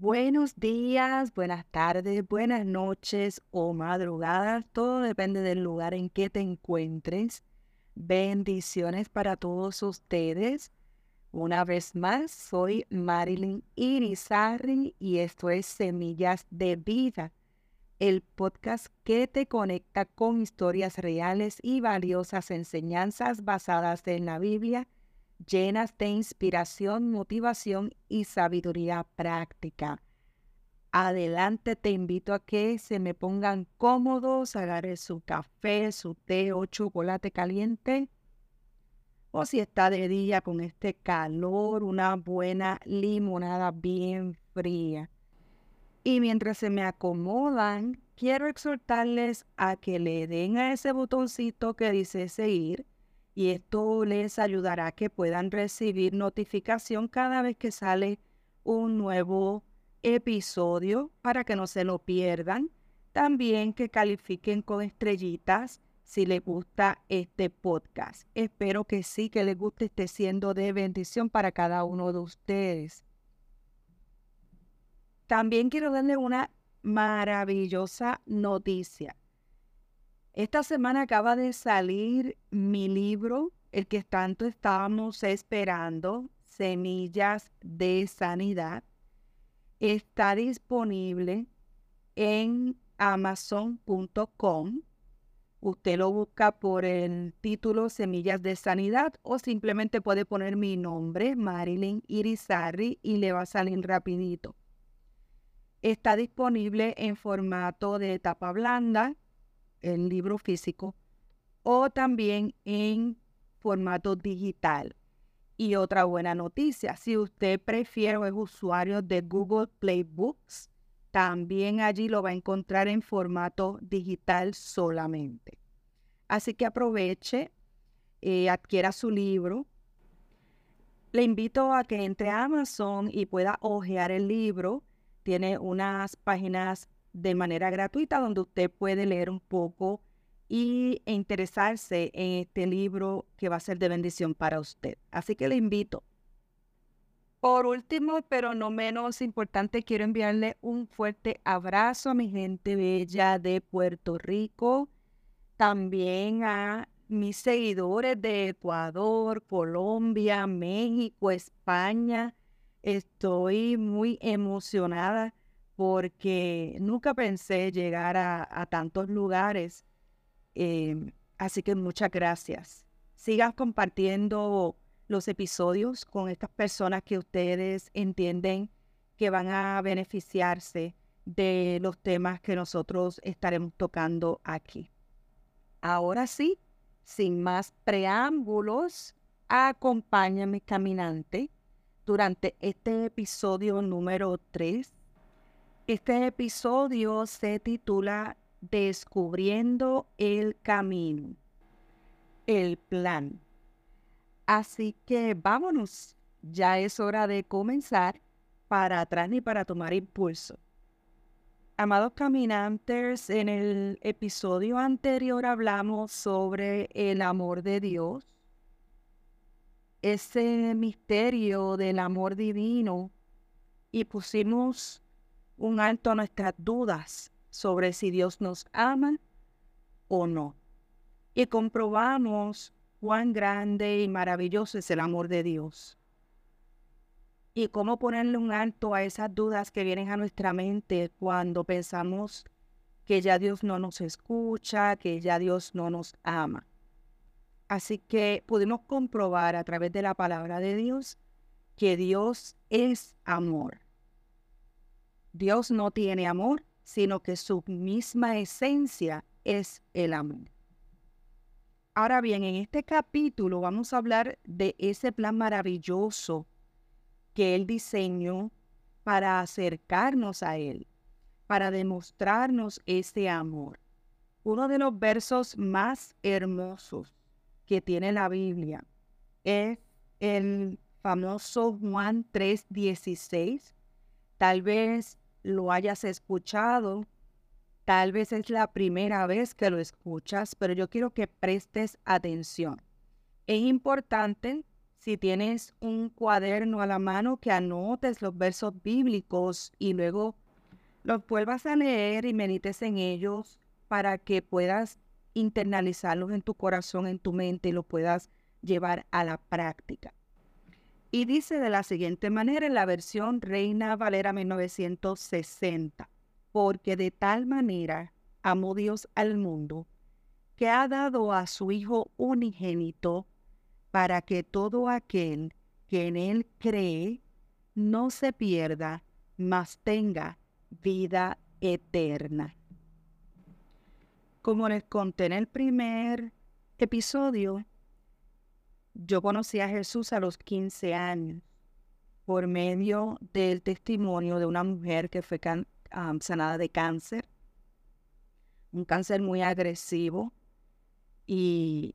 Buenos días, buenas tardes, buenas noches o madrugadas. Todo depende del lugar en que te encuentres. Bendiciones para todos ustedes. Una vez más, soy Marilyn Irizarry y esto es Semillas de Vida, el podcast que te conecta con historias reales y valiosas enseñanzas basadas en la Biblia llenas de inspiración, motivación y sabiduría práctica. Adelante, te invito a que se me pongan cómodos, agarre su café, su té o chocolate caliente. O si está de día con este calor, una buena limonada bien fría. Y mientras se me acomodan, quiero exhortarles a que le den a ese botoncito que dice seguir y esto les ayudará a que puedan recibir notificación cada vez que sale un nuevo episodio para que no se lo pierdan. También que califiquen con estrellitas si les gusta este podcast. Espero que sí, que les guste, esté siendo de bendición para cada uno de ustedes. También quiero darle una maravillosa noticia. Esta semana acaba de salir mi libro, el que tanto estábamos esperando, Semillas de Sanidad. Está disponible en amazon.com. Usted lo busca por el título Semillas de Sanidad o simplemente puede poner mi nombre, Marilyn Irizarry, y le va a salir rapidito. Está disponible en formato de tapa blanda, el libro físico o también en formato digital. Y otra buena noticia, si usted prefiere o es usuario de Google Play Books, también allí lo va a encontrar en formato digital solamente. Así que aproveche, eh, adquiera su libro. Le invito a que entre a Amazon y pueda hojear el libro. Tiene unas páginas de manera gratuita donde usted puede leer un poco y interesarse en este libro que va a ser de bendición para usted. Así que le invito. Por último, pero no menos importante, quiero enviarle un fuerte abrazo a mi gente bella de Puerto Rico, también a mis seguidores de Ecuador, Colombia, México, España. Estoy muy emocionada porque nunca pensé llegar a, tantos lugares. Em, así que muchas gracias. Sigan compartiendo los episodios con estas personas que ustedes entienden que van a beneficiarse de los temas que nosotros estaremos tocando aquí. Ahora sí, sin más preámbulos, acompáñame caminante durante este episodio número 3 este episodio se titula Descubriendo el camino, el plan. Así que vámonos, ya es hora de comenzar para atrás y para tomar impulso. Amados caminantes, en el episodio anterior hablamos sobre el amor de Dios, ese misterio del amor divino, y pusimos un alto a nuestras dudas sobre si Dios nos ama o no. Y comprobamos cuán grande y maravilloso es el amor de Dios. Y cómo ponerle un alto a esas dudas que vienen a nuestra mente cuando pensamos que ya Dios no nos escucha, que ya Dios no nos ama. Así que pudimos comprobar a través de la palabra de Dios que Dios es amor. Dios no tiene amor, sino que su misma esencia es el amor. Ahora bien, en este capítulo vamos a hablar de ese plan maravilloso que Él diseñó para acercarnos a Él, para demostrarnos ese amor. Uno de los versos más hermosos que tiene la Biblia es el famoso Juan 3:16, Tal vez lo hayas escuchado, tal vez es la primera vez que lo escuchas, pero yo quiero que prestes atención. Es importante si tienes un cuaderno a la mano, que anotes los versos bíblicos y luego los vuelvas a leer y medites en ellos para que puedas internalizarlos en tu corazón, en tu mente y los puedas llevar a la práctica. Y dice de la siguiente manera en la versión Reina Valera 1960, porque de tal manera amó Dios al mundo que ha dado a su Hijo unigénito para que todo aquel que en Él cree no se pierda, mas tenga vida eterna. Como les conté en el primer episodio, yo conocí a Jesús a los 15 años por medio del testimonio de una mujer que fue sanada de cáncer, un cáncer muy agresivo, y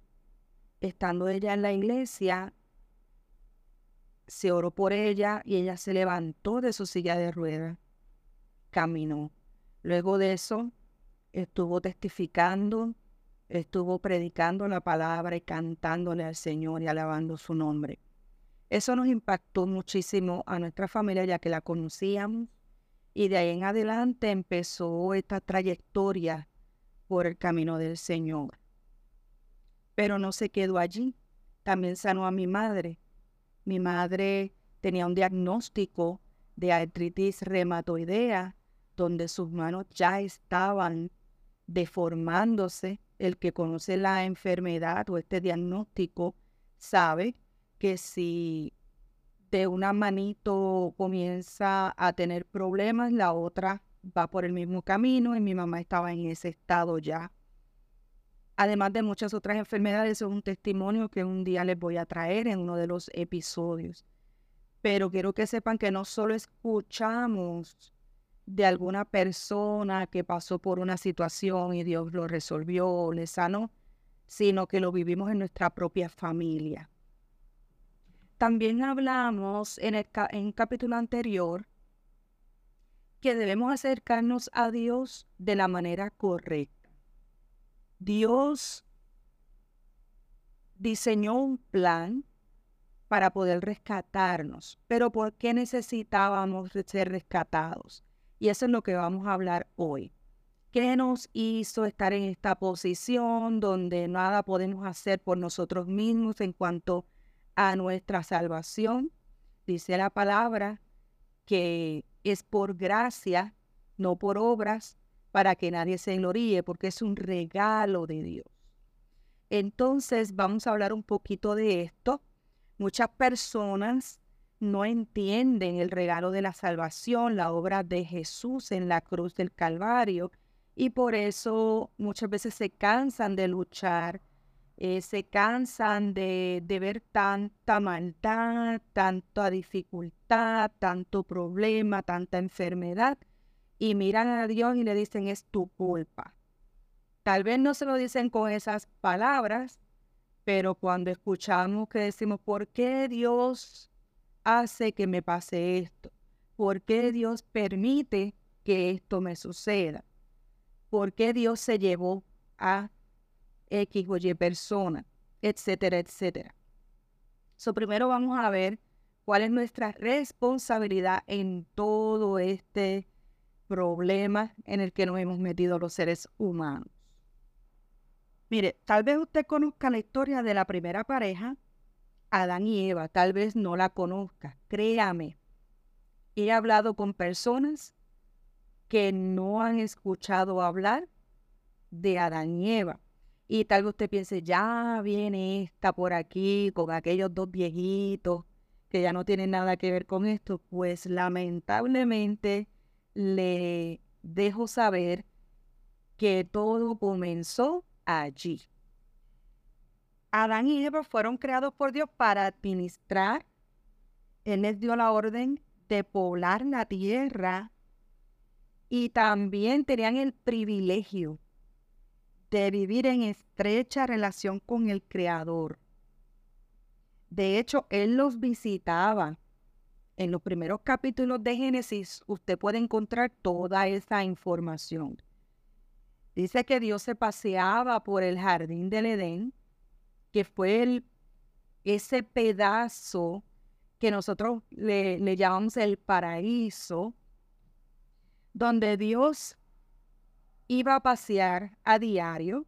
estando ella en la iglesia, se oró por ella y ella se levantó de su silla de ruedas, caminó. Luego de eso, estuvo testificando, estuvo predicando la palabra y cantándole al Señor y alabando su nombre. Eso nos impactó muchísimo a nuestra familia ya que la conocíamos y de ahí en adelante empezó esta trayectoria por el camino del Señor. Pero no se quedó allí. También sanó a mi madre. Mi madre tenía un diagnóstico de artritis reumatoidea, donde sus manos ya estaban deformándose. El que conoce la enfermedad o este diagnóstico sabe que si de una manito comienza a tener problemas, la otra va por el mismo camino y mi mamá estaba en ese estado ya además de muchas otras enfermedades, es un testimonio que un día les voy a traer en uno de los episodios. Pero quiero que sepan que no solo escuchamos de alguna persona que pasó por una situación y Dios lo resolvió, le sanó, sino que lo vivimos en nuestra propia familia. También hablamos en el en capítulo anterior que debemos acercarnos a Dios de la manera correcta. Dios diseñó un plan para poder rescatarnos, pero ¿por qué necesitábamos ser rescatados? Y eso es lo que vamos a hablar hoy. ¿Qué nos hizo estar en esta posición donde nada podemos hacer por nosotros mismos en cuanto a nuestra salvación? Dice la palabra que es por gracia, no por obras, para que nadie se gloríe, porque es un regalo de Dios. Entonces vamos a hablar un poquito de esto. Muchas personas no entienden el regalo de la salvación, la obra de Jesús en la cruz del Calvario, y por eso muchas veces se cansan de luchar, eh, se cansan de, de ver tanta maldad, tanta dificultad, tanto problema, tanta enfermedad y miran a Dios y le dicen es tu culpa. Tal vez no se lo dicen con esas palabras, pero cuando escuchamos que decimos, ¿por qué Dios hace que me pase esto? ¿Por qué Dios permite que esto me suceda? ¿Por qué Dios se llevó a X o Y persona? Etcétera, etcétera. So, primero vamos a ver cuál es nuestra responsabilidad en todo este problema en el que nos hemos metido los seres humanos. Mire, tal vez usted conozca la historia de la primera pareja, Adán y Eva, tal vez no la conozca, créame. He hablado con personas que no han escuchado hablar de Adán y Eva. Y tal vez usted piense, ya viene esta por aquí con aquellos dos viejitos que ya no tienen nada que ver con esto. Pues lamentablemente le dejo saber que todo comenzó allí. Adán y Eva fueron creados por Dios para administrar. Él les dio la orden de poblar la tierra y también tenían el privilegio de vivir en estrecha relación con el Creador. De hecho, Él los visitaba en los primeros capítulos de Génesis usted puede encontrar toda esa información. Dice que Dios se paseaba por el jardín del Edén, que fue el ese pedazo que nosotros le, le llamamos el paraíso, donde Dios iba a pasear a diario.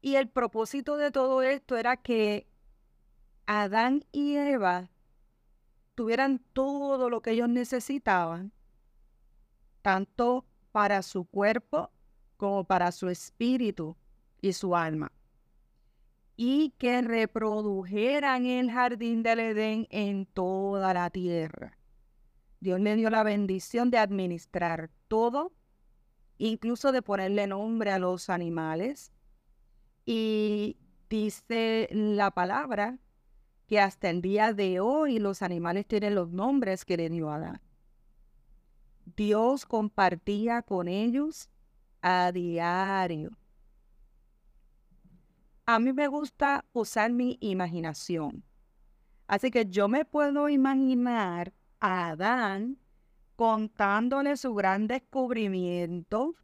Y el propósito de todo esto era que Adán y Eva tuvieran todo lo que ellos necesitaban, tanto para su cuerpo como para su espíritu y su alma, y que reprodujeran el jardín del Edén en toda la tierra. Dios le dio la bendición de administrar todo, incluso de ponerle nombre a los animales. Y dice la palabra que hasta el día de hoy los animales tienen los nombres que le dio Adán. Dios compartía con ellos a diario. A mí me gusta usar mi imaginación. Así que yo me puedo imaginar a Adán contándole su gran descubrimiento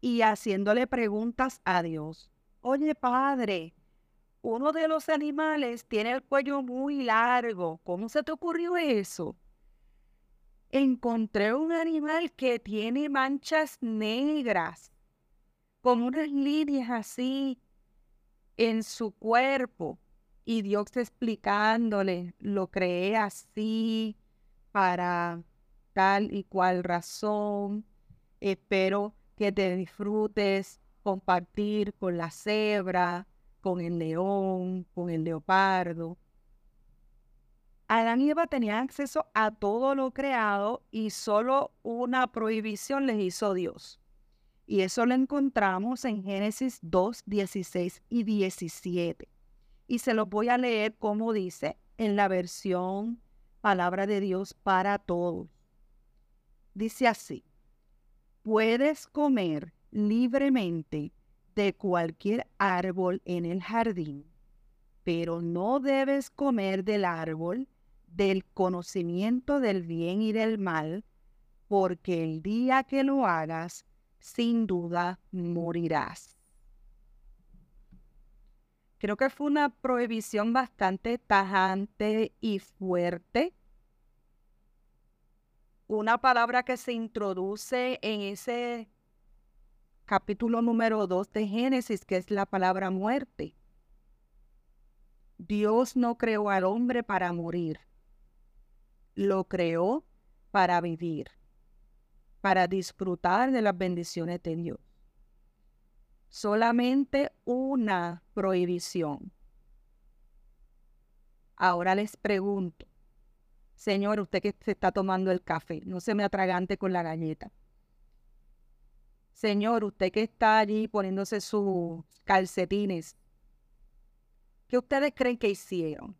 y haciéndole preguntas a Dios. Oye, padre, uno de los animales tiene el cuello muy largo. ¿Cómo se te ocurrió eso? Encontré un animal que tiene manchas negras, con unas líneas así en su cuerpo. Y Dios explicándole, lo creé así para tal y cual razón. Espero que te disfrutes compartir con la cebra, con el león, con el leopardo. Adán y Eva tenían acceso a todo lo creado y solo una prohibición les hizo Dios. Y eso lo encontramos en Génesis 2, 16 y 17. Y se lo voy a leer como dice en la versión Palabra de Dios para todos. Dice así, puedes comer libremente de cualquier árbol en el jardín, pero no debes comer del árbol del conocimiento del bien y del mal, porque el día que lo hagas, sin duda morirás. Creo que fue una prohibición bastante tajante y fuerte. Una palabra que se introduce en ese capítulo número 2 de Génesis, que es la palabra muerte. Dios no creó al hombre para morir, lo creó para vivir, para disfrutar de las bendiciones de Dios. Solamente una prohibición. Ahora les pregunto, Señor, usted que se está tomando el café, no se me atragante con la galleta. Señor, usted que está allí poniéndose sus calcetines, ¿qué ustedes creen que hicieron?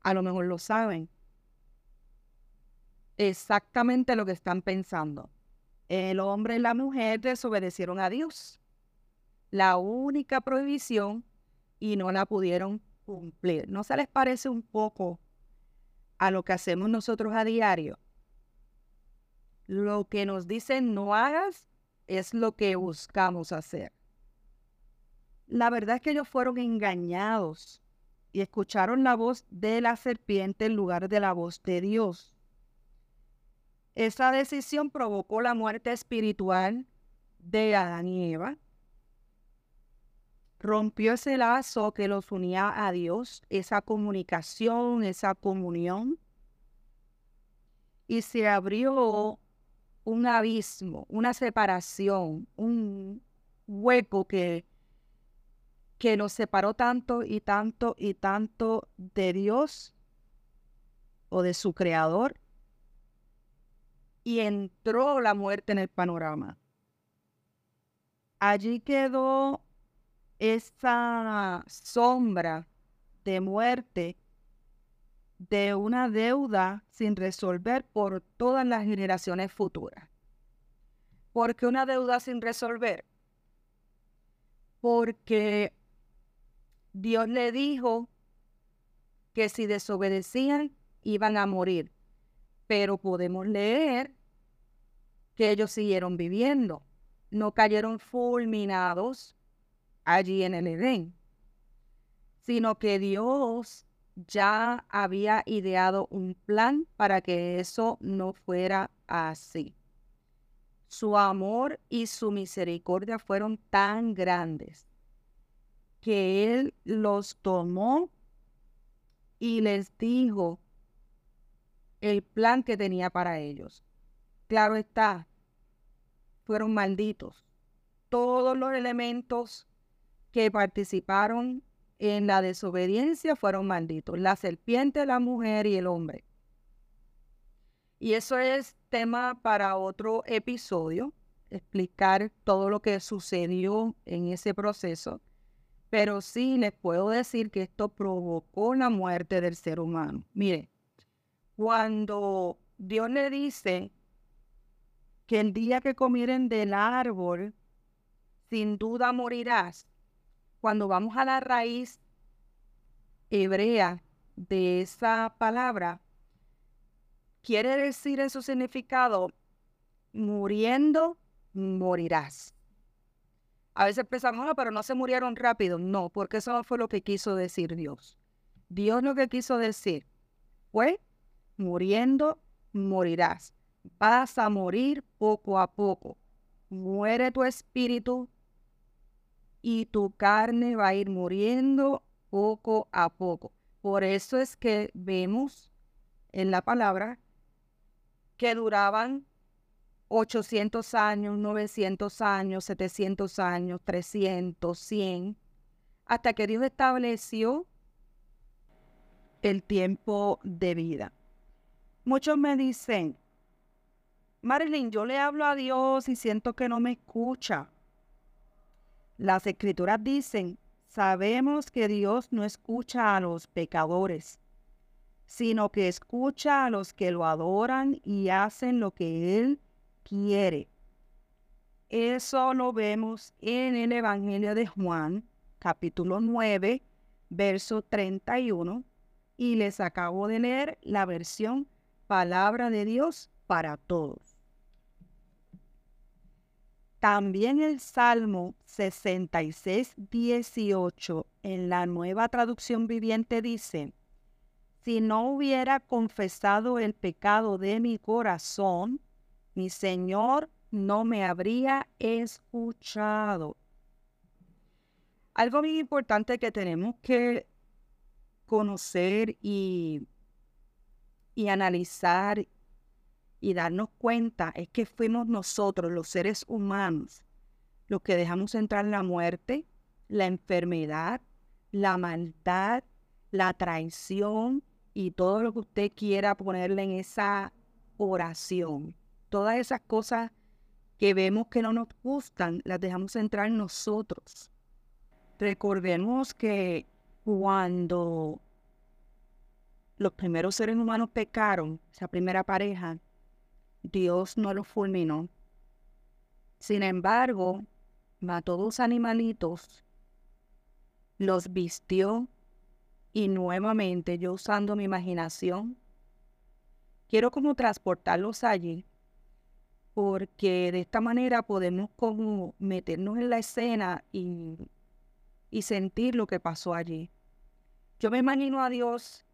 A lo mejor lo saben. Exactamente lo que están pensando. El hombre y la mujer desobedecieron a Dios. La única prohibición y no la pudieron cumplir. ¿No se les parece un poco a lo que hacemos nosotros a diario? Lo que nos dicen no hagas es lo que buscamos hacer. La verdad es que ellos fueron engañados y escucharon la voz de la serpiente en lugar de la voz de Dios. Esa decisión provocó la muerte espiritual de Adán y Eva. Rompió ese lazo que los unía a Dios, esa comunicación, esa comunión. Y se abrió un abismo, una separación, un hueco que, que nos separó tanto y tanto y tanto de Dios o de su creador. Y entró la muerte en el panorama. Allí quedó esa sombra de muerte de una deuda sin resolver por todas las generaciones futuras. ¿Por qué una deuda sin resolver? Porque Dios le dijo que si desobedecían iban a morir. Pero podemos leer que ellos siguieron viviendo, no cayeron fulminados allí en el Edén sino que Dios ya había ideado un plan para que eso no fuera así. Su amor y su misericordia fueron tan grandes que Él los tomó y les dijo el plan que tenía para ellos. Claro está, fueron malditos. Todos los elementos que participaron en la desobediencia fueron malditos. La serpiente, la mujer y el hombre. Y eso es tema para otro episodio, explicar todo lo que sucedió en ese proceso. Pero sí les puedo decir que esto provocó la muerte del ser humano. Mire, cuando Dios le dice que el día que comieren del árbol, sin duda morirás, cuando vamos a la raíz hebrea de esa palabra, quiere decir en su significado, muriendo, morirás. A veces pensamos, pero no se murieron rápido. No, porque eso no fue lo que quiso decir Dios. Dios lo que quiso decir fue, muriendo, morirás. Vas a morir poco a poco. Muere tu espíritu y tu carne va a ir muriendo poco a poco. Por eso es que vemos en la palabra que duraban 800 años, 900 años, 700 años, 300, 100, hasta que Dios estableció el tiempo de vida. Muchos me dicen, Marilyn, yo le hablo a Dios y siento que no me escucha. Las escrituras dicen, sabemos que Dios no escucha a los pecadores, sino que escucha a los que lo adoran y hacen lo que Él quiere. Eso lo vemos en el Evangelio de Juan, capítulo 9, verso 31, y les acabo de leer la versión Palabra de Dios para todos. También el Salmo 66, 18 en la nueva traducción viviente dice, si no hubiera confesado el pecado de mi corazón, mi Señor no me habría escuchado. Algo muy importante que tenemos que conocer y, y analizar y darnos cuenta es que fuimos nosotros, los seres humanos, los que dejamos entrar la muerte, la enfermedad, la maldad, la traición y todo lo que usted quiera ponerle en esa oración. Todas esas cosas que vemos que no nos gustan, las dejamos entrar en nosotros. Recordemos que cuando los primeros seres humanos pecaron, esa primera pareja, Dios no los fulminó. Sin embargo, mató dos animalitos, los vistió y nuevamente yo usando mi imaginación, quiero como transportarlos allí, porque de esta manera podemos como meternos en la escena y, y sentir lo que pasó allí. Yo me imagino a Dios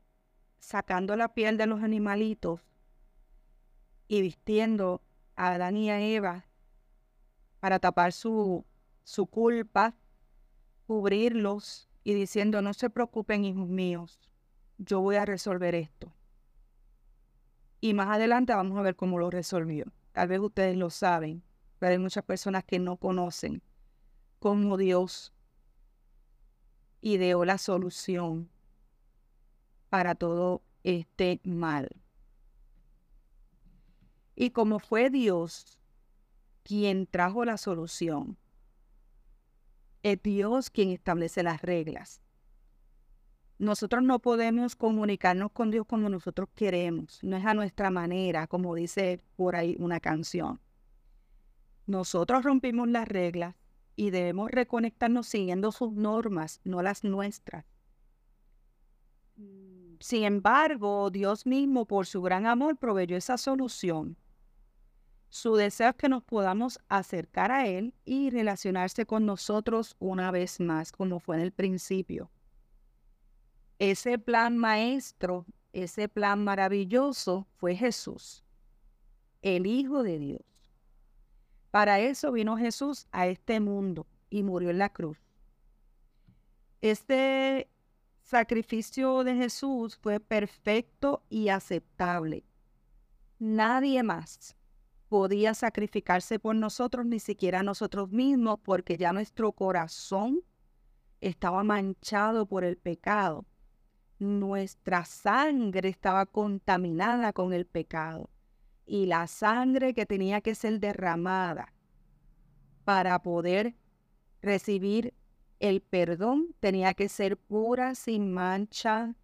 sacando la piel de los animalitos y vistiendo a Adán y a Eva para tapar su, su culpa, cubrirlos y diciendo, no se preocupen, hijos míos, yo voy a resolver esto. Y más adelante vamos a ver cómo lo resolvió. Tal vez ustedes lo saben, pero hay muchas personas que no conocen cómo Dios ideó la solución para todo este mal. Y como fue Dios quien trajo la solución, es Dios quien establece las reglas. Nosotros no podemos comunicarnos con Dios como nosotros queremos, no es a nuestra manera, como dice por ahí una canción. Nosotros rompimos las reglas y debemos reconectarnos siguiendo sus normas, no las nuestras. Sin embargo, Dios mismo, por su gran amor, proveyó esa solución. Su deseo es que nos podamos acercar a Él y relacionarse con nosotros una vez más, como fue en el principio. ese plan maestro, ese plan maravilloso fue Jesús, el Hijo de Dios. Para eso vino Jesús a este mundo y murió en la cruz. Este sacrificio de Jesús fue perfecto y aceptable. Nadie más podía sacrificarse por nosotros, ni siquiera nosotros mismos, porque ya nuestro corazón estaba manchado por el pecado. Nuestra sangre estaba contaminada con el pecado. Y la sangre que tenía que ser derramada para poder recibir el perdón tenía que ser pura, sin mancha,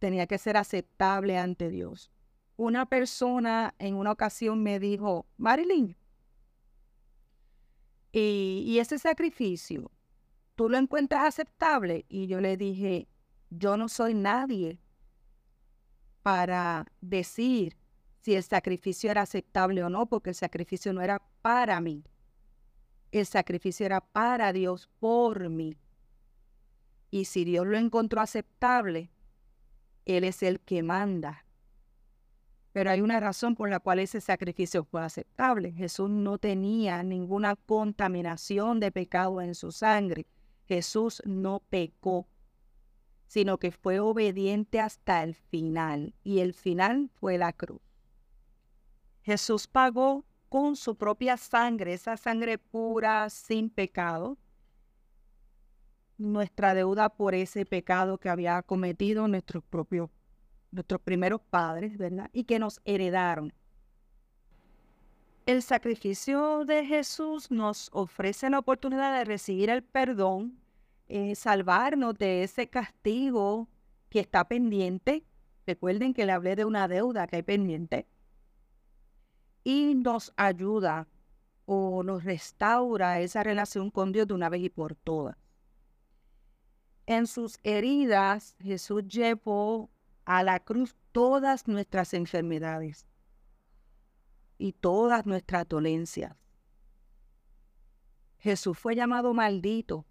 tenía que ser aceptable ante Dios una persona en una ocasión me dijo, Marilyn, y, ese sacrificio, ¿tú lo encuentras aceptable? Y yo le dije, yo no soy nadie para decir si el sacrificio era aceptable o no, porque el sacrificio no era para mí. El sacrificio era para Dios, por mí. Y si Dios lo encontró aceptable, Él es el que manda. Pero hay una razón por la cual ese sacrificio fue aceptable. Jesús no tenía ninguna contaminación de pecado en su sangre. Jesús no pecó, sino que fue obediente hasta el final. Y el final fue la cruz. Jesús pagó con su propia sangre, esa sangre pura, sin pecado, nuestra deuda por ese pecado que había cometido nuestros propios nuestros primeros padres, ¿verdad? Y que nos heredaron. El sacrificio de Jesús nos ofrece la oportunidad de recibir el perdón, eh, salvarnos de ese castigo que está pendiente. Recuerden que le hablé de una deuda que hay pendiente. Y nos ayuda o nos restaura esa relación con Dios de una vez y por todas. En sus heridas, Jesús llevó a la cruz todas nuestras enfermedades y todas nuestras dolencias. Jesús fue llamado maldito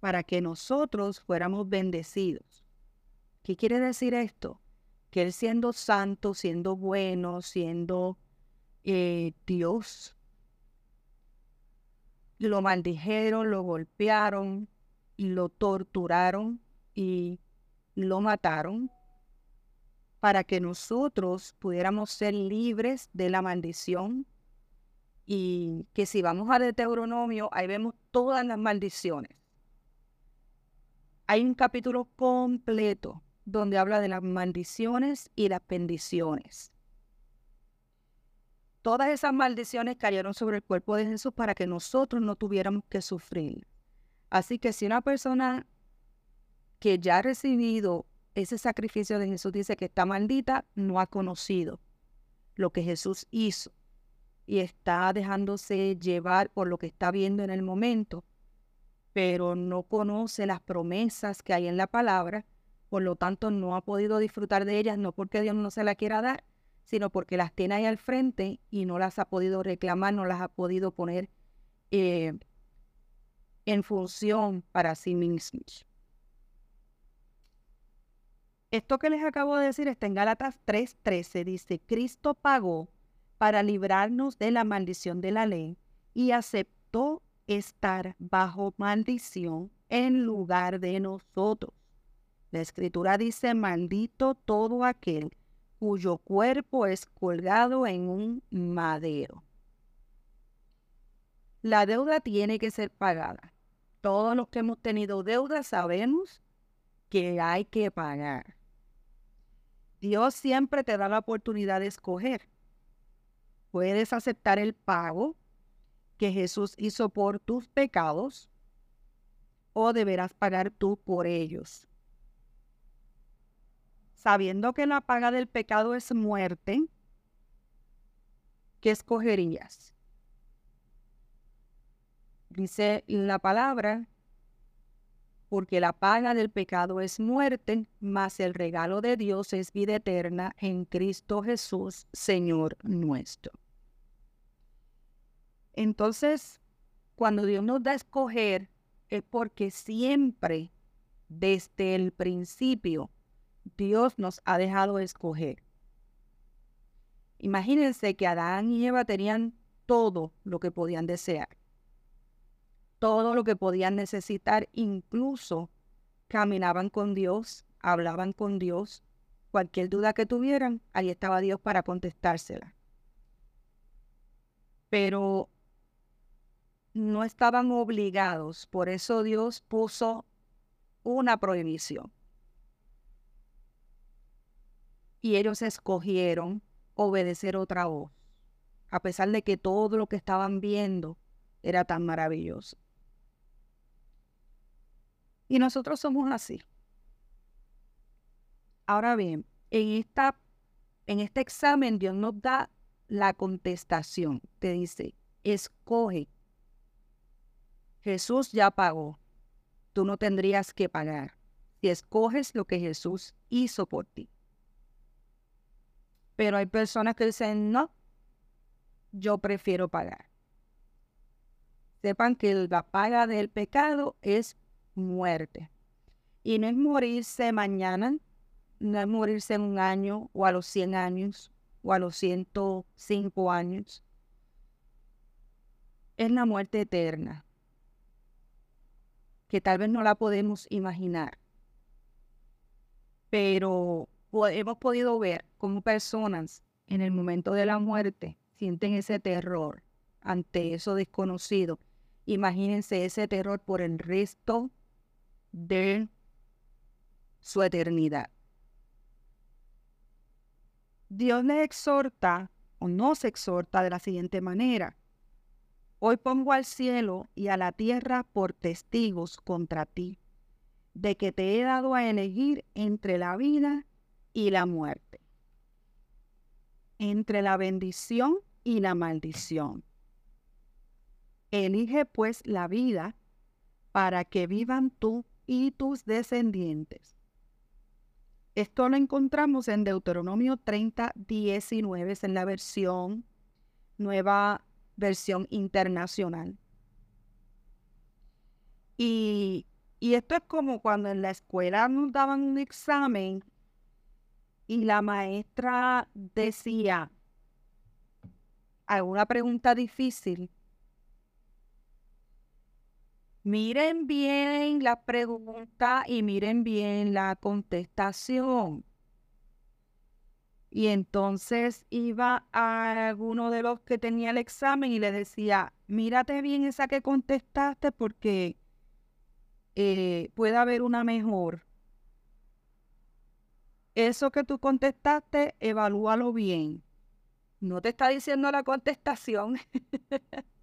para que nosotros fuéramos bendecidos. ¿Qué quiere decir esto? Que Él siendo santo, siendo bueno, siendo eh, Dios, lo maldijeron, lo golpearon, lo torturaron y lo mataron para que nosotros pudiéramos ser libres de la maldición y que si vamos a Deuteronomio, ahí vemos todas las maldiciones. Hay un capítulo completo donde habla de las maldiciones y las bendiciones. Todas esas maldiciones cayeron sobre el cuerpo de Jesús para que nosotros no tuviéramos que sufrir. Así que si una persona que ya ha recibido ese sacrificio de Jesús dice que está maldita, no ha conocido lo que Jesús hizo y está dejándose llevar por lo que está viendo en el momento, pero no conoce las promesas que hay en la palabra, por lo tanto no ha podido disfrutar de ellas, no porque Dios no se la quiera dar, sino porque las tiene ahí al frente y no las ha podido reclamar, no las ha podido poner eh, en función para sí mismos. Esto que les acabo de decir está en Gálatas 3:13. Dice, Cristo pagó para librarnos de la maldición de la ley y aceptó estar bajo maldición en lugar de nosotros. La escritura dice, maldito todo aquel cuyo cuerpo es colgado en un madero. La deuda tiene que ser pagada. Todos los que hemos tenido deuda sabemos que hay que pagar. Dios siempre te da la oportunidad de escoger. Puedes aceptar el pago que Jesús hizo por tus pecados o deberás pagar tú por ellos. Sabiendo que la paga del pecado es muerte, ¿qué escogerías? Dice la palabra porque la paga del pecado es muerte, mas el regalo de Dios es vida eterna en Cristo Jesús, Señor nuestro. Entonces, cuando Dios nos da a escoger, es porque siempre desde el principio, Dios nos ha dejado escoger. Imagínense que Adán y Eva tenían todo lo que podían desear, todo lo que podían necesitar, incluso caminaban con Dios, hablaban con Dios, cualquier duda que tuvieran, ahí estaba Dios para contestársela. Pero no estaban obligados, por eso Dios puso una prohibición. Y ellos escogieron obedecer otra voz, a pesar de que todo lo que estaban viendo era tan maravilloso. Y nosotros somos así. Ahora bien, en, esta, en este examen Dios nos da la contestación. Te dice, escoge. Jesús ya pagó. Tú no tendrías que pagar si escoges lo que Jesús hizo por ti. Pero hay personas que dicen, no, yo prefiero pagar. Sepan que la paga del pecado es muerte. Y no es morirse mañana, no es morirse en un año o a los 100 años o a los 105 años. Es la muerte eterna, que tal vez no la podemos imaginar. Pero hemos podido ver cómo personas en el momento de la muerte sienten ese terror ante eso desconocido. Imagínense ese terror por el resto de su eternidad. Dios le exhorta o nos exhorta de la siguiente manera. Hoy pongo al cielo y a la tierra por testigos contra ti, de que te he dado a elegir entre la vida y la muerte, entre la bendición y la maldición. Elige pues la vida para que vivan tú y tus descendientes. Esto lo encontramos en Deuteronomio 30, 19, es en la versión, nueva versión internacional. Y, y esto es como cuando en la escuela nos daban un examen y la maestra decía alguna pregunta difícil, miren bien la pregunta y miren bien la contestación. Y entonces iba a alguno de los que tenía el examen y le decía, mírate bien esa que contestaste porque eh, puede haber una mejor eso que tú contestaste, evalúalo bien. No te está diciendo la contestación,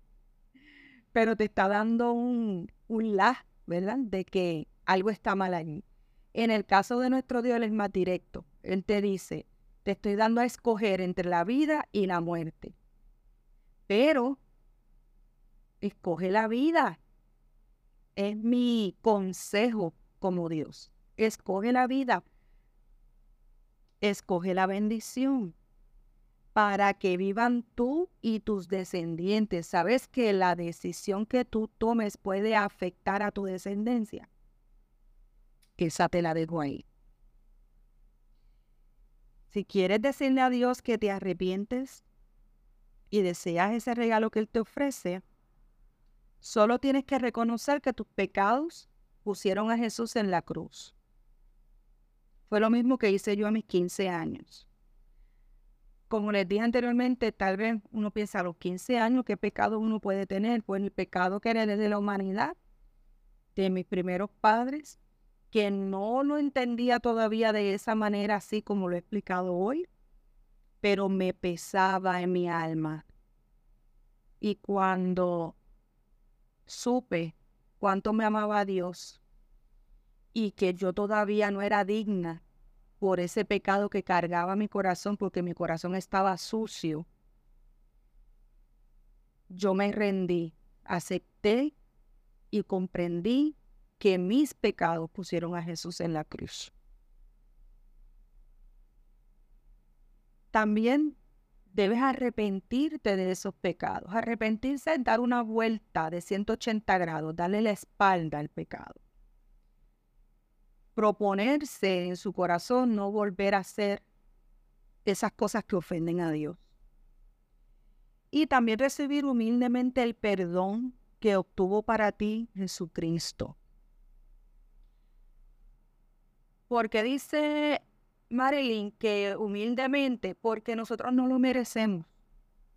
pero te está dando un, un la, ¿verdad? De que algo está mal allí. En el caso de nuestro Dios, Él es más directo. Él te dice, te estoy dando a escoger entre la vida y la muerte. Pero, escoge la vida. Es mi consejo como Dios. Escoge la vida escoge la bendición para que vivan tú y tus descendientes. Sabes que la decisión que tú tomes puede afectar a tu descendencia. Esa te la dejo ahí. Si quieres decirle a Dios que te arrepientes y deseas ese regalo que Él te ofrece, solo tienes que reconocer que tus pecados pusieron a Jesús en la cruz. Fue lo mismo que hice yo a mis 15 años. Como les dije anteriormente, tal vez uno piensa a los 15 años qué pecado uno puede tener. Pues el pecado que era de la humanidad, de mis primeros padres, que no lo entendía todavía de esa manera así como lo he explicado hoy, pero me pesaba en mi alma. Y cuando supe cuánto me amaba Dios, y que yo todavía no era digna por ese pecado que cargaba mi corazón porque mi corazón estaba sucio. Yo me rendí, acepté y comprendí que mis pecados pusieron a Jesús en la cruz. También debes arrepentirte de esos pecados. Arrepentirse es dar una vuelta de 180 grados, darle la espalda al pecado proponerse en su corazón no volver a hacer esas cosas que ofenden a Dios. Y también recibir humildemente el perdón que obtuvo para ti Jesucristo. Porque dice Marilyn que humildemente, porque nosotros no lo merecemos,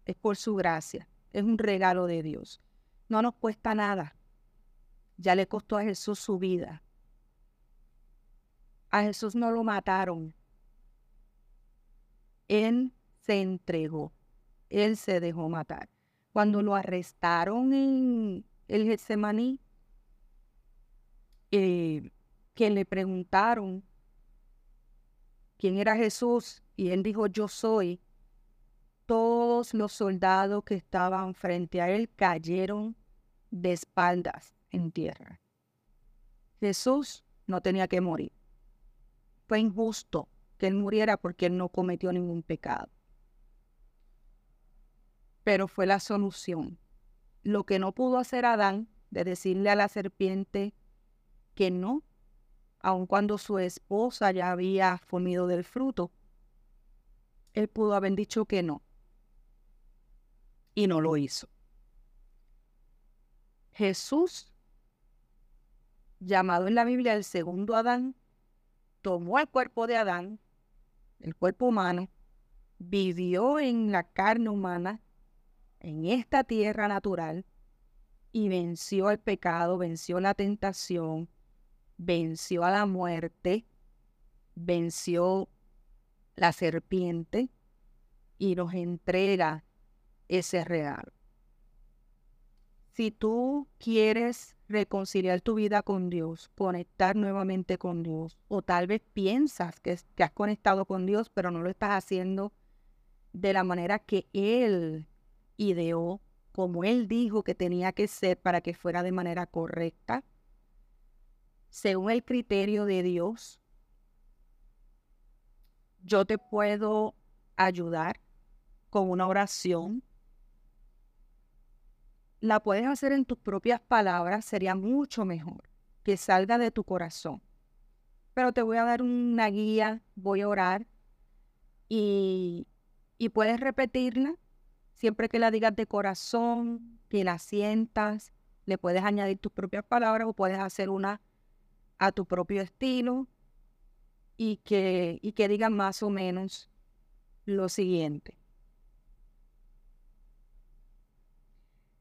es por su gracia, es un regalo de Dios. No nos cuesta nada. Ya le costó a Jesús su vida. A Jesús no lo mataron. Él se entregó. Él se dejó matar. Cuando lo arrestaron en el Getsemaní, eh, que le preguntaron quién era Jesús y él dijo, yo soy, todos los soldados que estaban frente a él cayeron de espaldas en tierra. Jesús no tenía que morir. Fue injusto que él muriera porque él no cometió ningún pecado. Pero fue la solución. Lo que no pudo hacer Adán de decirle a la serpiente que no, aun cuando su esposa ya había comido del fruto, él pudo haber dicho que no. Y no lo hizo. Jesús, llamado en la Biblia el segundo Adán, tomó el cuerpo de Adán, el cuerpo humano, vivió en la carne humana, en esta tierra natural, y venció el pecado, venció la tentación, venció a la muerte, venció la serpiente y nos entrega ese regalo. Si tú quieres reconciliar tu vida con Dios, conectar nuevamente con Dios, o tal vez piensas que, que has conectado con Dios, pero no lo estás haciendo de la manera que Él ideó, como Él dijo que tenía que ser para que fuera de manera correcta, según el criterio de Dios, yo te puedo ayudar con una oración. La puedes hacer en tus propias palabras, sería mucho mejor que salga de tu corazón. Pero te voy a dar una guía, voy a orar y, y puedes repetirla siempre que la digas de corazón, que la sientas, le puedes añadir tus propias palabras o puedes hacer una a tu propio estilo y que, y que digan más o menos lo siguiente.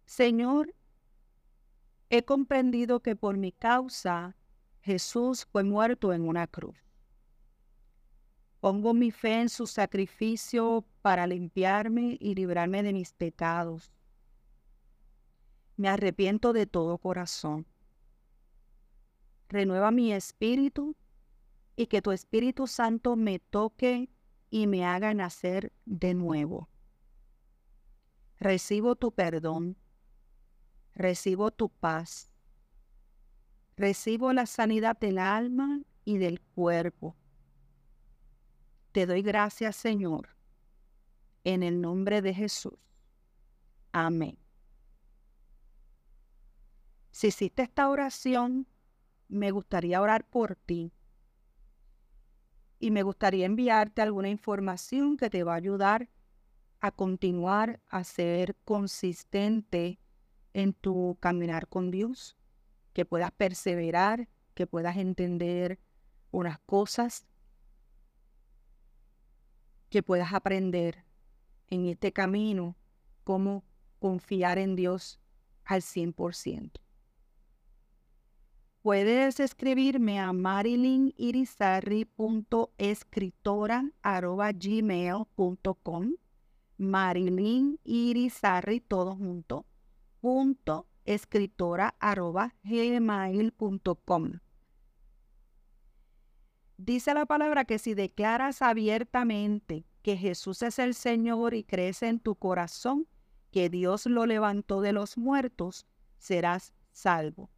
Señor, he comprendido que por mi causa Jesús fue muerto en una cruz. Pongo mi fe en su sacrificio para limpiarme y librarme de mis pecados. Me arrepiento de todo corazón renueva mi espíritu y que tu Espíritu Santo me toque y me haga nacer de nuevo. Recibo tu perdón, recibo tu paz, recibo la sanidad del alma y del cuerpo. Te doy gracias, Señor, en el nombre de Jesús. Amén. Si hiciste esta oración, me gustaría orar por ti y me gustaría enviarte alguna información que te va a ayudar a continuar a ser consistente en tu caminar con Dios, que puedas perseverar, que puedas entender unas cosas, que puedas aprender en este camino cómo confiar en Dios al 100%. Puedes escribirme a marilynirizarry.escritora.gmail.com Marilyn Irizarry, todo junto, punto escritora Dice la palabra que si declaras abiertamente que Jesús es el Señor y crees en tu corazón que Dios lo levantó de los muertos, serás salvo.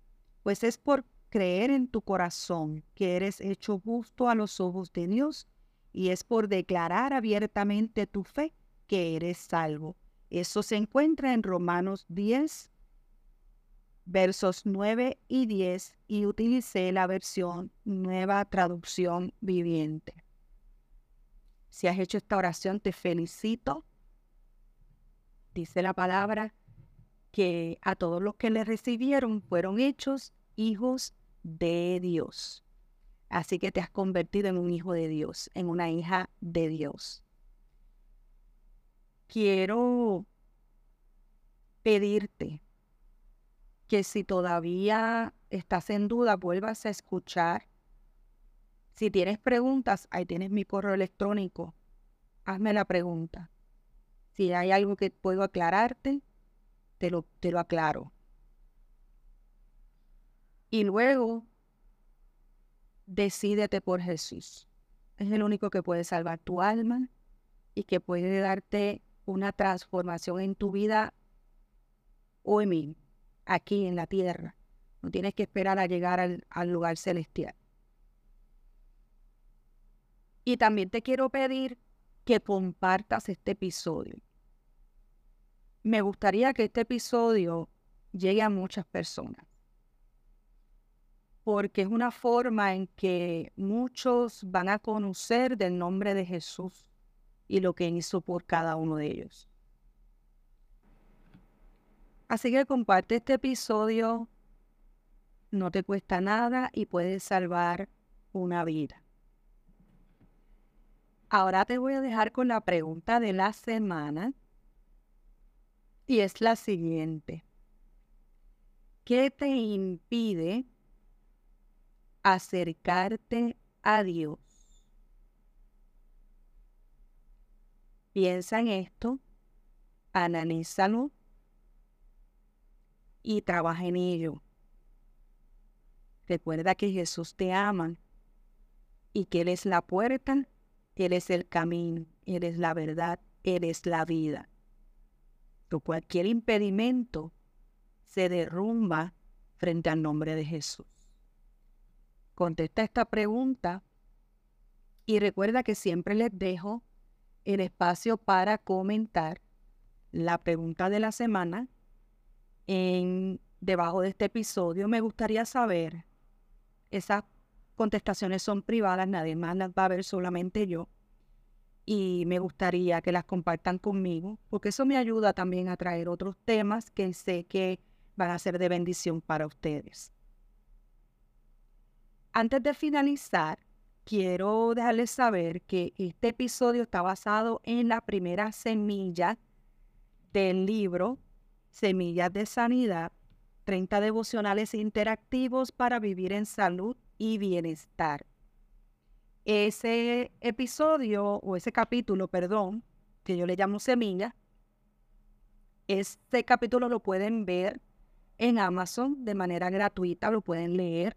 Pues es por creer en tu corazón que eres hecho justo a los ojos de Dios y es por declarar abiertamente tu fe que eres salvo. Eso se encuentra en Romanos 10, versos 9 y 10 y utilicé la versión nueva traducción viviente. Si has hecho esta oración, te felicito. Dice la palabra que a todos los que le recibieron fueron hechos hijos de Dios. Así que te has convertido en un hijo de Dios, en una hija de Dios. Quiero pedirte que si todavía estás en duda, vuelvas a escuchar. Si tienes preguntas, ahí tienes mi correo electrónico. Hazme la pregunta. Si hay algo que puedo aclararte, te lo, te lo aclaro. Y luego, decídete por Jesús. Es el único que puede salvar tu alma y que puede darte una transformación en tu vida hoy mismo, aquí en la tierra. No tienes que esperar a llegar al, al lugar celestial. Y también te quiero pedir que compartas este episodio. Me gustaría que este episodio llegue a muchas personas porque es una forma en que muchos van a conocer del nombre de Jesús y lo que hizo por cada uno de ellos. Así que comparte este episodio, no te cuesta nada y puedes salvar una vida. Ahora te voy a dejar con la pregunta de la semana y es la siguiente. ¿Qué te impide acercarte a Dios. Piensa en esto, analízalo y trabaja en ello. Recuerda que Jesús te ama y que Él es la puerta, Él es el camino, Él es la verdad, Él es la vida. Que cualquier impedimento se derrumba frente al nombre de Jesús. Contesta esta pregunta y recuerda que siempre les dejo el espacio para comentar la pregunta de la semana en debajo de este episodio. Me gustaría saber, esas contestaciones son privadas, nadie más las va a ver, solamente yo. Y me gustaría que las compartan conmigo, porque eso me ayuda también a traer otros temas que sé que van a ser de bendición para ustedes. Antes de finalizar, quiero dejarles saber que este episodio está basado en la primera semilla del libro Semillas de Sanidad, 30 devocionales interactivos para vivir en salud y bienestar. Ese episodio o ese capítulo, perdón, que yo le llamo semilla, este capítulo lo pueden ver en Amazon de manera gratuita, lo pueden leer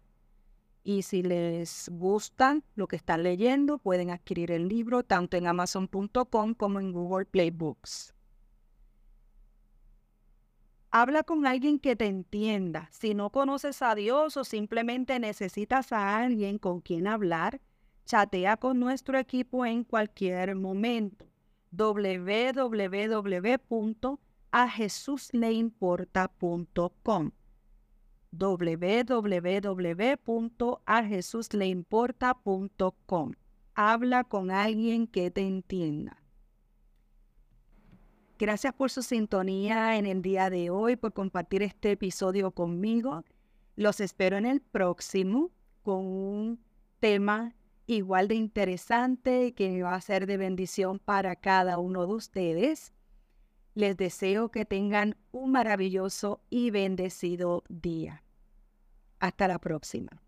y si les gusta lo que están leyendo, pueden adquirir el libro tanto en amazon.com como en Google Play Books. Habla con alguien que te entienda. Si no conoces a Dios o simplemente necesitas a alguien con quien hablar, chatea con nuestro equipo en cualquier momento. www.ajesusleimporta.com www.ajesusleimporta.com. Habla con alguien que te entienda. Gracias por su sintonía en el día de hoy, por compartir este episodio conmigo. Los espero en el próximo con un tema igual de interesante que va a ser de bendición para cada uno de ustedes. Les deseo que tengan un maravilloso y bendecido día. Hasta la próxima.